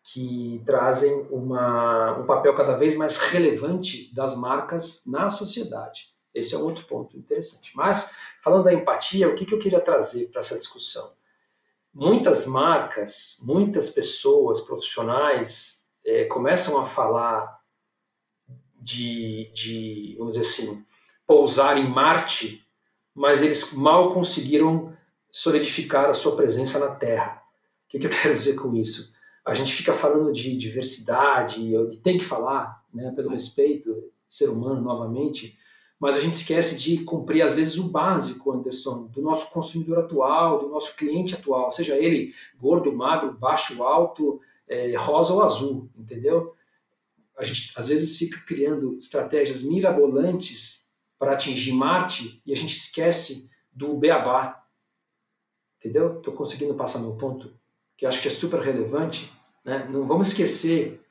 B: que trazem uma, um papel cada vez mais relevante das marcas na sociedade. Esse é um outro ponto interessante. Mas, falando da empatia, o que, que eu queria trazer para essa discussão? Muitas marcas, muitas pessoas, profissionais, é, começam a falar de, de, vamos dizer assim, pousar em Marte, mas eles mal conseguiram solidificar a sua presença na Terra. O que, que eu quero dizer com isso? a gente fica falando de diversidade, e tem que falar, né, pelo respeito ser humano novamente, mas a gente esquece de cumprir, às vezes, o básico, Anderson, do nosso consumidor atual, do nosso cliente atual, seja ele gordo, magro, baixo, alto, é, rosa ou azul, entendeu? A gente, às vezes, fica criando estratégias mirabolantes para atingir Marte e a gente esquece do beabá, entendeu? Estou conseguindo passar meu ponto? Que acho que é super relevante né? Não vamos esquecer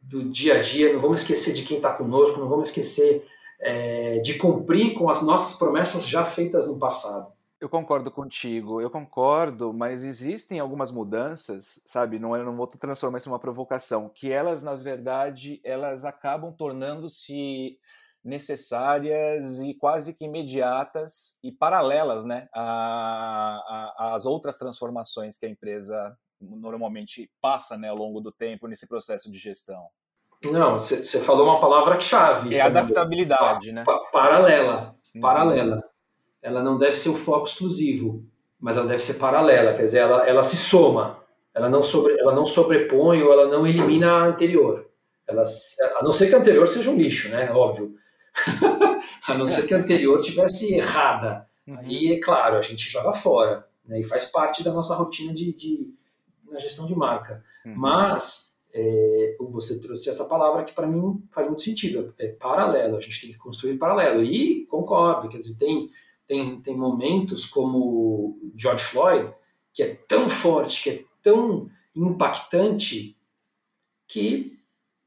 B: do dia a dia, não vamos esquecer de quem está conosco, não vamos esquecer é, de cumprir com as nossas promessas já feitas no passado.
C: Eu concordo contigo, eu concordo, mas existem algumas mudanças, sabe? Não, eu não vou transformar isso em uma provocação, que elas, na verdade, elas acabam tornando-se necessárias e quase que imediatas e paralelas, né, às outras transformações que a empresa normalmente passa né, ao longo do tempo nesse processo de gestão?
B: Não, você falou uma palavra-chave.
C: É adaptabilidade, né?
B: Paralela. Uhum. Paralela. Ela não deve ser o foco exclusivo, mas ela deve ser paralela, quer dizer, ela, ela se soma. Ela não, sobre, ela não sobrepõe ou ela não elimina a anterior. Ela, a não ser que a anterior seja um lixo, né? Óbvio. a não ser que a anterior tivesse errada. Uhum. Aí, é claro, a gente joga fora. Né? E faz parte da nossa rotina de, de na gestão de marca. Uhum. Mas é, você trouxe essa palavra que para mim faz muito sentido, é paralelo, a gente tem que construir paralelo. E concordo, quer dizer, tem, tem, tem momentos como George Floyd, que é tão forte, que é tão impactante, que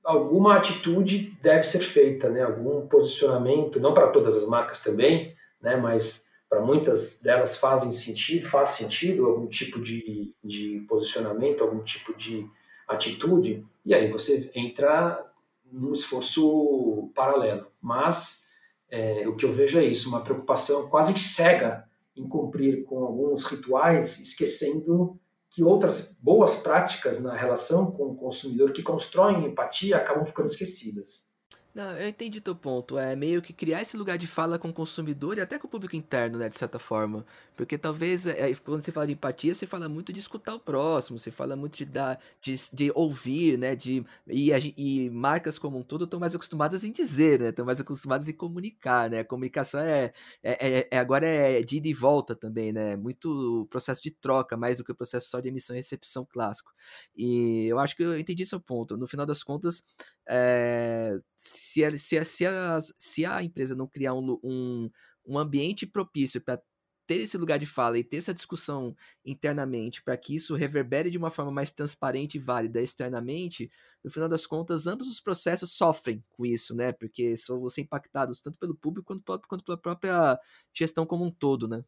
B: alguma atitude deve ser feita, né? algum posicionamento, não para todas as marcas também, né? mas para muitas delas fazem sentido, faz sentido algum tipo de, de posicionamento, algum tipo de atitude, e aí você entra num esforço paralelo. Mas é, o que eu vejo é isso, uma preocupação quase que cega em cumprir com alguns rituais, esquecendo que outras boas práticas na relação com o consumidor que constroem empatia acabam ficando esquecidas.
A: Não, eu entendi teu ponto. É meio que criar esse lugar de fala com o consumidor e até com o público interno, né, de certa forma. Porque talvez, é, quando você fala de empatia, você fala muito de escutar o próximo, você fala muito de dar, de, de ouvir, né, de, e, e marcas como um todo estão mais acostumadas em dizer, né, estão mais acostumadas em comunicar, né, a comunicação é, é, é, é agora é de ida e volta também, né, muito processo de troca, mais do que o processo só de emissão e recepção clássico. E eu acho que eu entendi seu ponto. No final das contas, é, se, a, se, se, a, se a empresa não criar um, um, um ambiente propício para ter esse lugar de fala e ter essa discussão internamente para que isso reverbere de uma forma mais transparente e válida externamente, no final das contas, ambos os processos sofrem com isso, né? Porque são ser impactados tanto pelo público quanto, quanto pela própria gestão como um todo, né?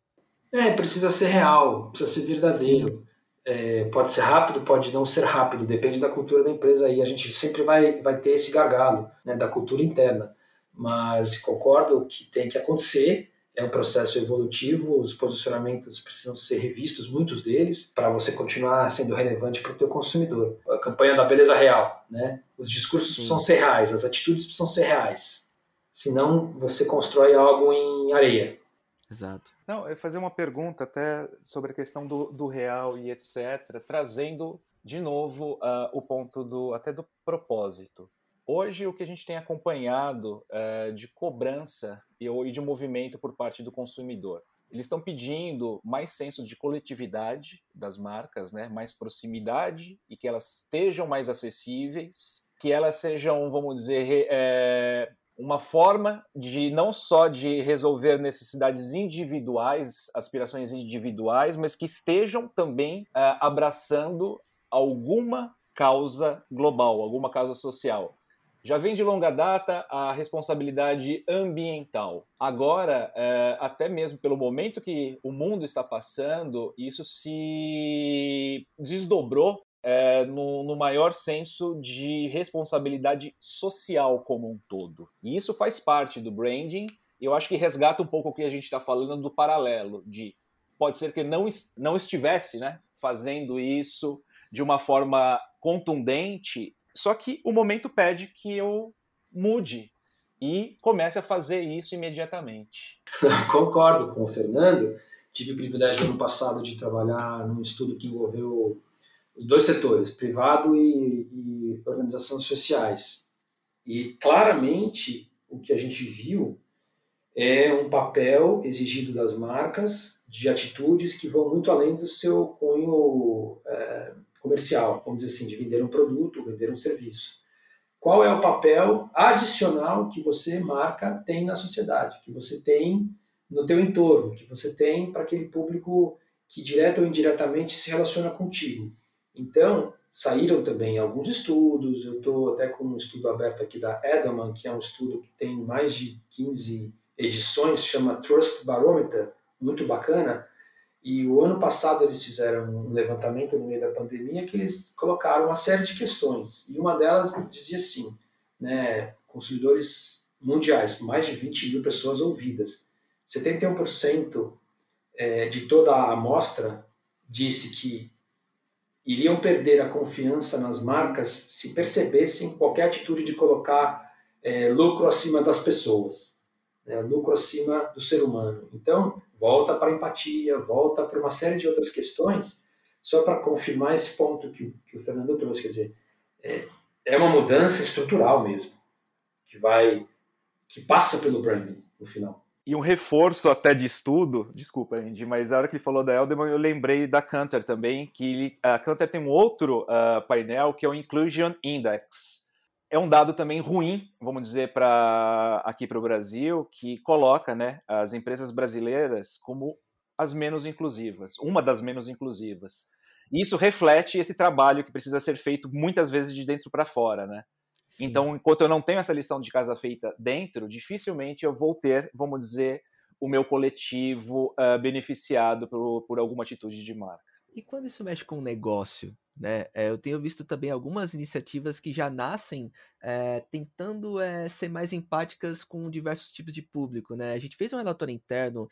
B: É, precisa ser real, precisa ser verdadeiro. É, pode ser rápido, pode não ser rápido, depende da cultura da empresa aí. A gente sempre vai, vai ter esse gargalo né, da cultura interna. Mas concordo que tem que acontecer, é um processo evolutivo, os posicionamentos precisam ser revistos, muitos deles, para você continuar sendo relevante para o teu consumidor. A campanha da beleza real, né? Os discursos Sim. precisam ser reais, as atitudes precisam ser reais. Senão você constrói algo em areia.
A: Exato.
C: Não, eu fazer uma pergunta até sobre a questão do, do real e etc., trazendo de novo uh, o ponto do até do propósito. Hoje, o que a gente tem acompanhado uh, de cobrança e, e de movimento por parte do consumidor, eles estão pedindo mais senso de coletividade das marcas, né? mais proximidade e que elas estejam mais acessíveis, que elas sejam, vamos dizer, é, uma forma de não só de resolver necessidades individuais, aspirações individuais, mas que estejam também uh, abraçando alguma causa global, alguma causa social. Já vem de longa data a responsabilidade ambiental. Agora, uh, até mesmo pelo momento que o mundo está passando, isso se desdobrou é, no, no, maior senso de responsabilidade social como um todo. E isso faz parte do branding. Eu acho que resgata um pouco o que a gente está falando do paralelo, de pode ser que não, não estivesse né, fazendo isso de uma forma contundente, só que o momento pede que eu mude e comece a fazer isso imediatamente.
B: Concordo com o Fernando. Tive o privilégio ano passado de trabalhar num estudo que envolveu os dois setores, privado e, e organizações sociais. E claramente o que a gente viu é um papel exigido das marcas de atitudes que vão muito além do seu cunho é, comercial, vamos dizer assim, de vender um produto, vender um serviço. Qual é o papel adicional que você, marca, tem na sociedade, que você tem no teu entorno, que você tem para aquele público que direta ou indiretamente se relaciona contigo. Então, saíram também alguns estudos, eu estou até com um estudo aberto aqui da Edelman, que é um estudo que tem mais de 15 edições, chama Trust Barometer, muito bacana, e o ano passado eles fizeram um levantamento no meio da pandemia que eles colocaram uma série de questões, e uma delas dizia assim, né, consumidores mundiais, mais de 20 mil pessoas ouvidas, 71% é, de toda a amostra disse que iriam perder a confiança nas marcas se percebessem qualquer atitude de colocar é, lucro acima das pessoas, né, lucro acima do ser humano. Então, volta para a empatia, volta para uma série de outras questões, só para confirmar esse ponto que, que, o Fernando trouxe, quer dizer, é, é uma mudança estrutural mesmo, que vai, que passa pelo branding no final.
C: E um reforço até de estudo, desculpa, Andy, mas a hora que ele falou da Elderman, eu lembrei da Cantor também, que a Cantor tem um outro uh, painel que é o Inclusion Index. É um dado também ruim, vamos dizer, para aqui para o Brasil, que coloca né, as empresas brasileiras como as menos inclusivas, uma das menos inclusivas. E isso reflete esse trabalho que precisa ser feito muitas vezes de dentro para fora, né? Sim. Então, enquanto eu não tenho essa lição de casa feita dentro, dificilmente eu vou ter, vamos dizer, o meu coletivo uh, beneficiado por, por alguma atitude de marca.
A: E quando isso mexe com o negócio, Né? É, eu tenho visto também algumas iniciativas que já nascem é, tentando é, ser mais empáticas com diversos tipos de público. Né? A gente fez um relatório interno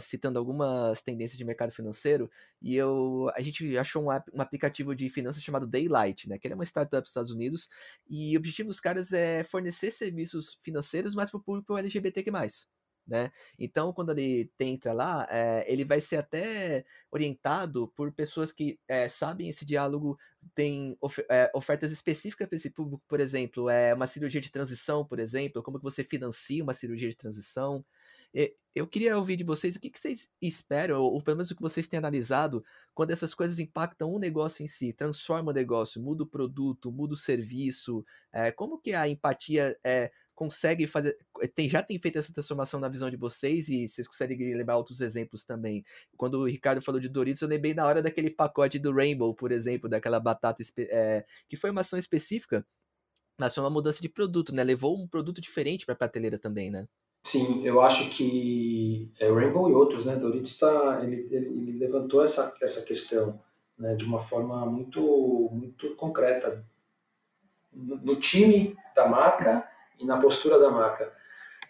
A: citando algumas tendências de mercado financeiro e eu, a gente achou um, um aplicativo de finanças chamado Daylight, né? que ele é uma startup dos Estados Unidos e o objetivo dos caras é fornecer serviços financeiros mais para o público LGBTQ+. Né? Então, quando ele entra lá, é, ele vai ser até orientado por pessoas que é, sabem esse diálogo, tem of é, ofertas específicas para esse público, por exemplo, é uma cirurgia de transição, por exemplo, como que você financia uma cirurgia de transição. Eu queria ouvir de vocês o que, vocês esperam, ou pelo menos o que vocês têm analisado, quando essas coisas impactam o negócio em si, transforma o negócio, muda o produto, muda o serviço. É, como que a empatia é, consegue fazer. Eh, tem, já tem feito essa transformação na visão de vocês e vocês conseguem lembrar outros exemplos também. Quando o Ricardo falou de Doritos, eu lembrei na hora daquele pacote do Rainbow, por exemplo, daquela batata é, que foi uma ação específica, mas foi uma mudança de produto, né? Levou um produto diferente para a prateleira também, né?
B: Sim, eu acho que é, Rainbow e outros, né? Doritos tá, ele, ele, levantou essa, essa questão né, de uma forma muito, muito concreta. No time da marca e na postura da marca.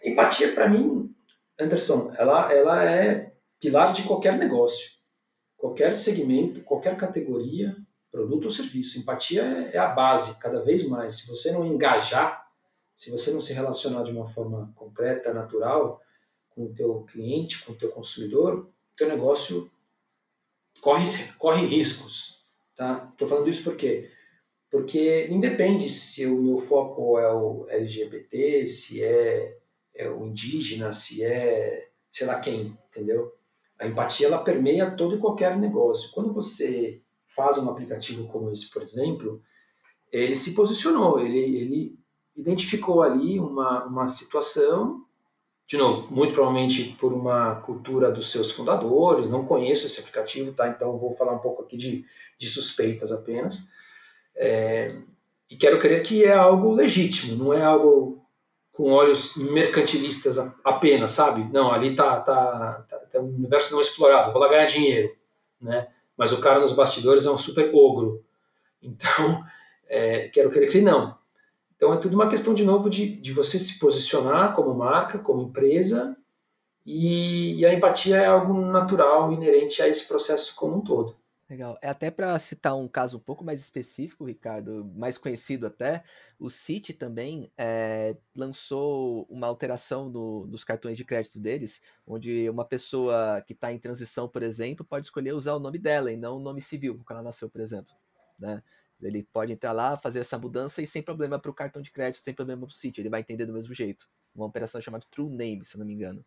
B: Empatia, para mim, Anderson, ela, ela é pilar de qualquer negócio, qualquer segmento, qualquer categoria, produto ou serviço. Empatia é, a base, cada vez mais. Se você não engajar, se você não se relacionar de uma forma concreta, natural, com o teu cliente, com o teu consumidor, teu negócio corre, corre riscos. Tá? Estou falando isso porque porque independe se o meu foco é o LGBT, se é, é o indígena, se é sei lá quem, entendeu? A empatia ela permeia todo e qualquer negócio. Quando você faz um aplicativo como esse, por exemplo, ele se posicionou, ele, ele identificou ali uma, uma situação, de novo, muito provavelmente por uma cultura dos seus fundadores, não conheço esse aplicativo, tá? Então vou falar um pouco aqui de, de suspeitas apenas é, e quero crer que é algo legítimo, não é algo com olhos mercantilistas apenas, sabe? Não, ali tá, tá, tá, tá um universo não explorado, vou lá ganhar dinheiro, né? Mas o cara nos bastidores é um super ogro. Então, é, quero crer que não. Então é tudo uma questão, de novo, de, de você se posicionar como marca, como empresa, e, e a empatia é algo natural, inerente a esse processo como um todo.
A: Legal. É até para citar um caso um pouco mais específico, Ricardo, mais conhecido até, o Citi também é, lançou uma alteração no, nos cartões de crédito deles, onde uma pessoa que está em transição, por exemplo, pode escolher usar o nome dela e não o nome civil, porque ela nasceu, por exemplo. Né? Ele pode entrar lá, fazer essa mudança e sem problema para o cartão de crédito, sem problema para o Citi, ele vai entender do mesmo jeito. Uma operação chamada True Name, se não me engano.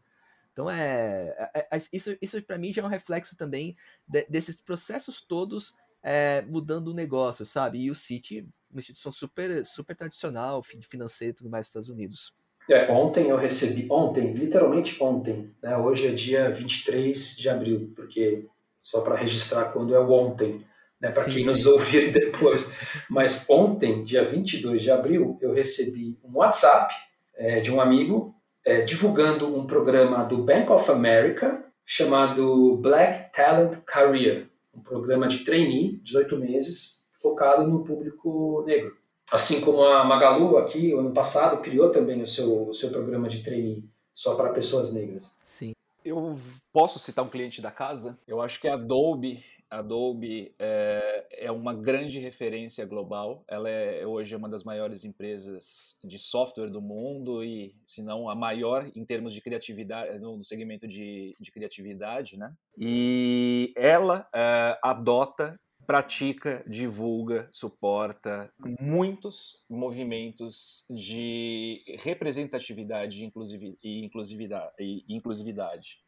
A: Então é, é, é isso, isso para mim já é um reflexo também de, desses processos todos é, mudando o negócio, sabe? E o City, uma instituição super, super tradicional, financeira e tudo mais dos Estados Unidos.
B: É, ontem eu recebi, ontem, literalmente ontem, né? hoje é dia 23 de abril, porque só para registrar quando é o ontem, né? para quem sim. nos ouvir depois. Mas ontem, dia 22 de abril, eu recebi um WhatsApp é, de um amigo é, divulgando um programa do Bank of America chamado Black Talent Career, um programa de trainee, 18 meses, focado no público negro. Assim como a Magalu aqui, ano passado, criou também o seu, o seu programa de trainee só para pessoas negras.
A: Sim.
C: Eu posso citar um cliente da casa? Eu acho que a Adobe Adobe é, é, uma grande referência global. Ela é hoje uma das maiores empresas de software do mundo e, se não, a maior em termos de criatividade, no segmento de, de criatividade, né? E ela é, adota pratica, divulga, suporta muitos movimentos de representatividade e inclusividade. E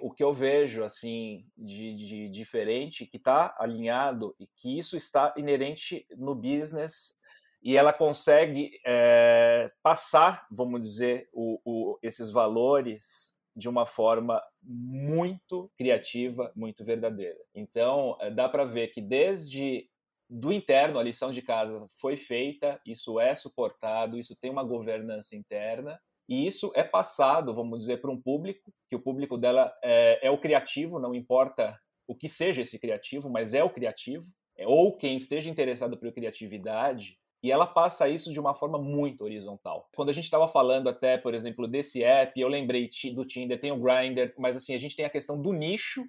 C: o que eu vejo assim de, de diferente, que está alinhado e que isso está inerente no business e ela consegue é, passar, vamos dizer, o, o, esses valores de uma forma muito criativa, muito verdadeira. Então, eh, dá para ver que desde do interno a lição de casa foi feita, isso é suportado, isso tem uma governança interna e isso é passado, vamos dizer, para um público, que o público dela é, é, o criativo, não importa o que seja esse criativo, mas é o criativo. ou quem esteja interessado por criatividade, e ela passa isso de uma forma muito horizontal. Quando a gente estava falando até, por exemplo, desse app, eu lembrei do Tinder, tem o Grindr, mas assim, a gente tem a questão do nicho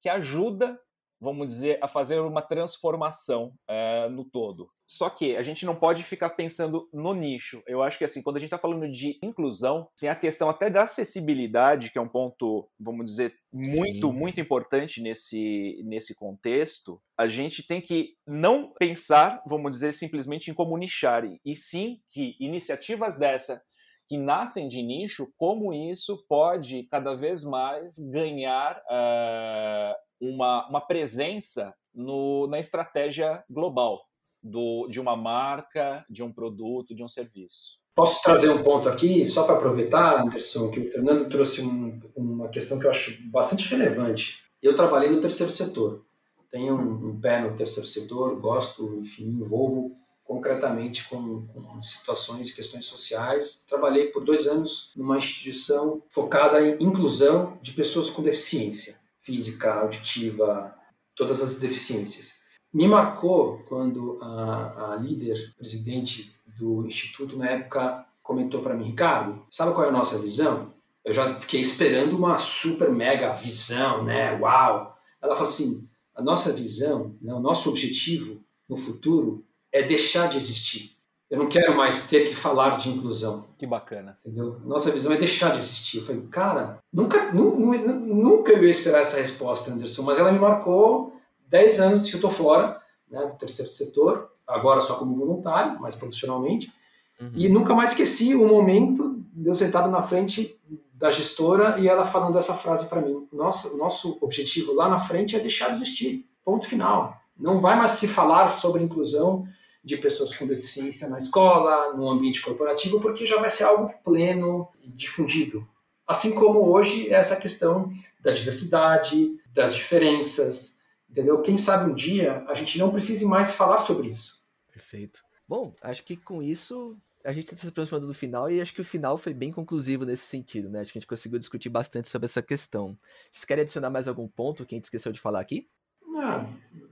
C: que ajuda vamos dizer, a fazer uma transformação é, no todo. Só que a gente não pode ficar pensando no nicho. Eu acho que assim, quando a gente está falando de inclusão, tem a questão até da acessibilidade, que é um ponto, vamos dizer, muito, Sim. muito importante nesse, nesse contexto. A gente tem que não pensar, vamos dizer, simplesmente em como nichar, e sim que iniciativas dessa que nascem de nicho, como isso pode cada vez mais ganhar uh, uma, uma presença no, na estratégia global do, de uma marca, de um produto, de um serviço.
B: Posso trazer um ponto aqui, só para aproveitar, Anderson, que o Fernando trouxe um, uma questão que eu acho bastante relevante. Eu trabalhei no terceiro setor, tenho um, um pé no terceiro setor, gosto, enfim, envolvo concretamente com, com situações, questões sociais. Trabalhei por dois anos numa instituição focada em inclusão de pessoas com deficiência física, auditiva, todas as deficiências. Me marcou quando a, a líder, presidente do instituto na época, comentou para mim, Ricardo, sabe qual é a nossa visão? Eu já fiquei esperando uma super mega visão, né? Uau! Ela falou assim, a nossa visão, né, o nosso objetivo no futuro é deixar de existir. Eu não quero mais ter que falar de inclusão.
C: Que bacana.
B: Entendeu? Nossa visão é deixar de existir. Eu falei, cara, nunca, nunca, nunca eu ia esperar essa resposta, Anderson, mas ela me marcou 10 anos que eu estou fora né, do terceiro setor, agora só como voluntário, mas profissionalmente, uhum. e nunca mais esqueci o momento de eu sentado na frente da gestora e ela falando essa frase para mim. Nossa, nosso objetivo lá na frente é deixar de existir. Ponto final. Não vai mais se falar sobre inclusão de pessoas com deficiência na escola, no ambiente corporativo, porque já vai ser algo pleno e difundido. Assim como hoje essa questão da diversidade, das diferenças, entendeu? Quem sabe um dia a gente não precise mais falar sobre isso.
A: Perfeito. Bom, acho que com isso a gente está se aproximando do final e acho que o final foi bem conclusivo nesse sentido, né? Acho que a gente conseguiu discutir bastante sobre essa questão. Vocês querem adicionar mais algum ponto que a gente esqueceu de falar aqui?
B: Ah,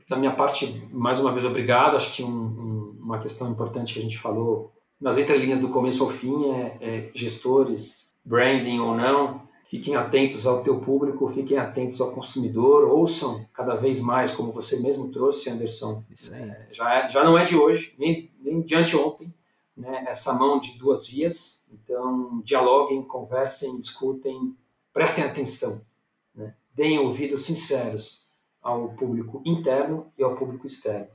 B: da minha parte, mais uma vez, obrigado. Acho que um, um, uma questão importante que a gente falou nas entrelinhas do começo ao fim é, é, gestores, branding ou não, fiquem atentos ao teu público, fiquem atentos ao consumidor, ouçam cada vez mais, como você mesmo trouxe, Anderson.
A: É,
B: já, é, já não é de hoje, nem, nem de anteontem, né, essa mão de duas vias. Então, dialoguem, conversem, discutem, prestem atenção, né, deem ouvidos sinceros ao público interno e ao público externo.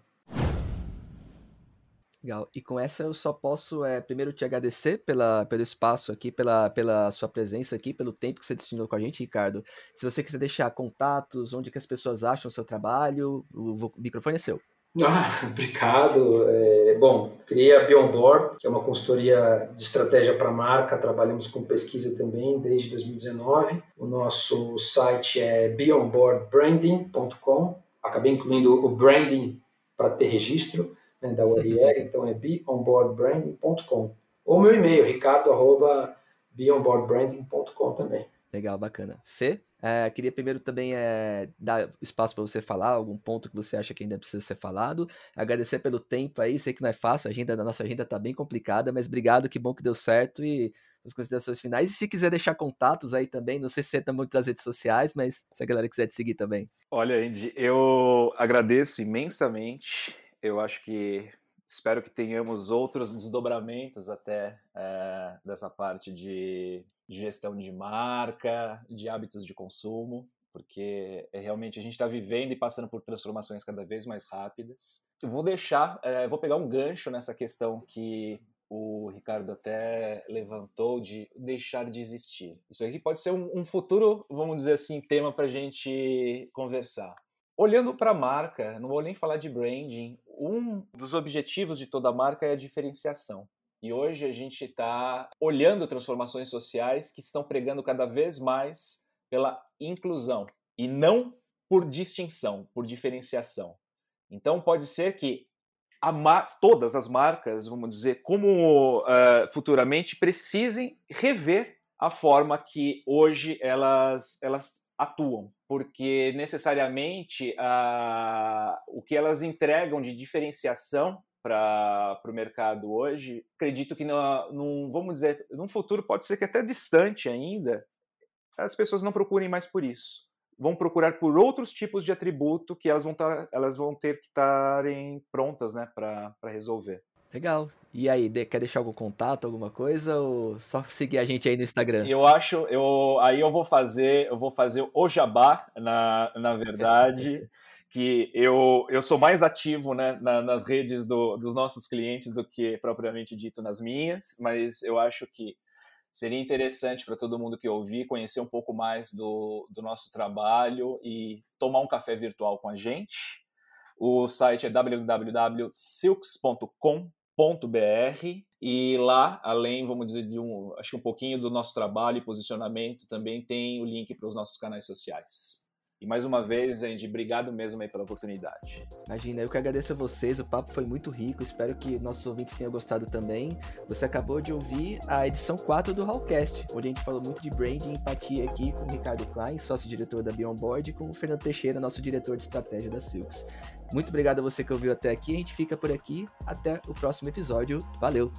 A: Legal. E com essa eu só posso, é, primeiro, te agradecer pela, pelo espaço aqui, pela, pela sua presença aqui, pelo tempo que você destinou com a gente, Ricardo. Se você quiser deixar contatos, onde que as pessoas acham o seu trabalho, o microfone é seu.
B: Ah, obrigado. É, bom, criei a Beyond que é uma consultoria de estratégia para marca. Trabalhamos com pesquisa também desde 2019. O nosso site é beyondboardbranding.com. Acabei incluindo o branding para ter registro né, da URL, então é beyondboardbranding.com. Ou meu e-mail, ricardo.beyondboardbranding.com também.
A: Legal, bacana. Fê? É, queria primeiro também é, dar espaço para você falar, algum ponto que você acha que ainda precisa ser falado. Agradecer pelo tempo aí, sei que não é fácil, a agenda da nossa agenda está bem complicada, mas obrigado, que bom que deu certo e as considerações finais. E se quiser deixar contatos aí também, não sei se você está muito nas redes sociais, mas se a galera quiser te seguir também.
C: Olha, Andy, eu agradeço imensamente. Eu acho que espero que tenhamos outros desdobramentos até é, dessa parte de de gestão de marca, de hábitos de consumo, porque é realmente a gente está vivendo e passando por transformações cada vez mais rápidas. Eu vou deixar, é, vou pegar um gancho nessa questão que o Ricardo até levantou de deixar de existir. Isso aqui pode ser um, um futuro, vamos dizer assim, tema para a gente conversar. Olhando para a marca, não vou nem falar de branding, um dos objetivos de toda marca é a diferenciação. E hoje a gente está olhando transformações sociais que estão pregando cada vez mais pela inclusão e não por distinção, por diferenciação. Então pode ser que todas as marcas, vamos dizer, como uh, futuramente precisem rever a forma que hoje elas, elas atuam, porque necessariamente a, o que elas entregam de diferenciação para o mercado hoje, acredito que no, num, vamos dizer, num futuro pode ser que até distante ainda, as pessoas não procurem mais por isso. Vão procurar por outros tipos de atributo que elas vão, tar, elas vão ter que estarem prontas né, para resolver.
A: Legal. E aí, de, quer deixar algum contato, alguma coisa, ou só seguir a gente aí no Instagram?
C: Eu acho, eu, aí eu vou fazer, eu vou fazer o jabá, na, na verdade. que eu, eu sou mais ativo né, na, nas redes do, dos nossos clientes do que propriamente dito nas minhas, mas eu acho que seria interessante para todo mundo que ouvir conhecer um pouco mais do, do nosso trabalho e tomar um café virtual com a gente. O site é www.silks.com.br e lá, além, vamos dizer, de um, acho que um pouquinho do nosso trabalho e posicionamento, também tem o link para os nossos canais sociais. E mais uma vez, Andy, obrigado mesmo aí pela oportunidade.
A: Imagina, eu que agradeço a vocês, o papo foi muito rico, espero que nossos ouvintes tenham gostado também. Você acabou de ouvir a edição 4 do Hallcast, onde a gente falou muito de branding e empatia aqui com o Ricardo Klein, sócio-diretor da Beyond Board, e com o Fernando Teixeira, nosso diretor de estratégia da Silks. Muito obrigado a você que ouviu até aqui, a gente fica por aqui, até o próximo episódio, valeu!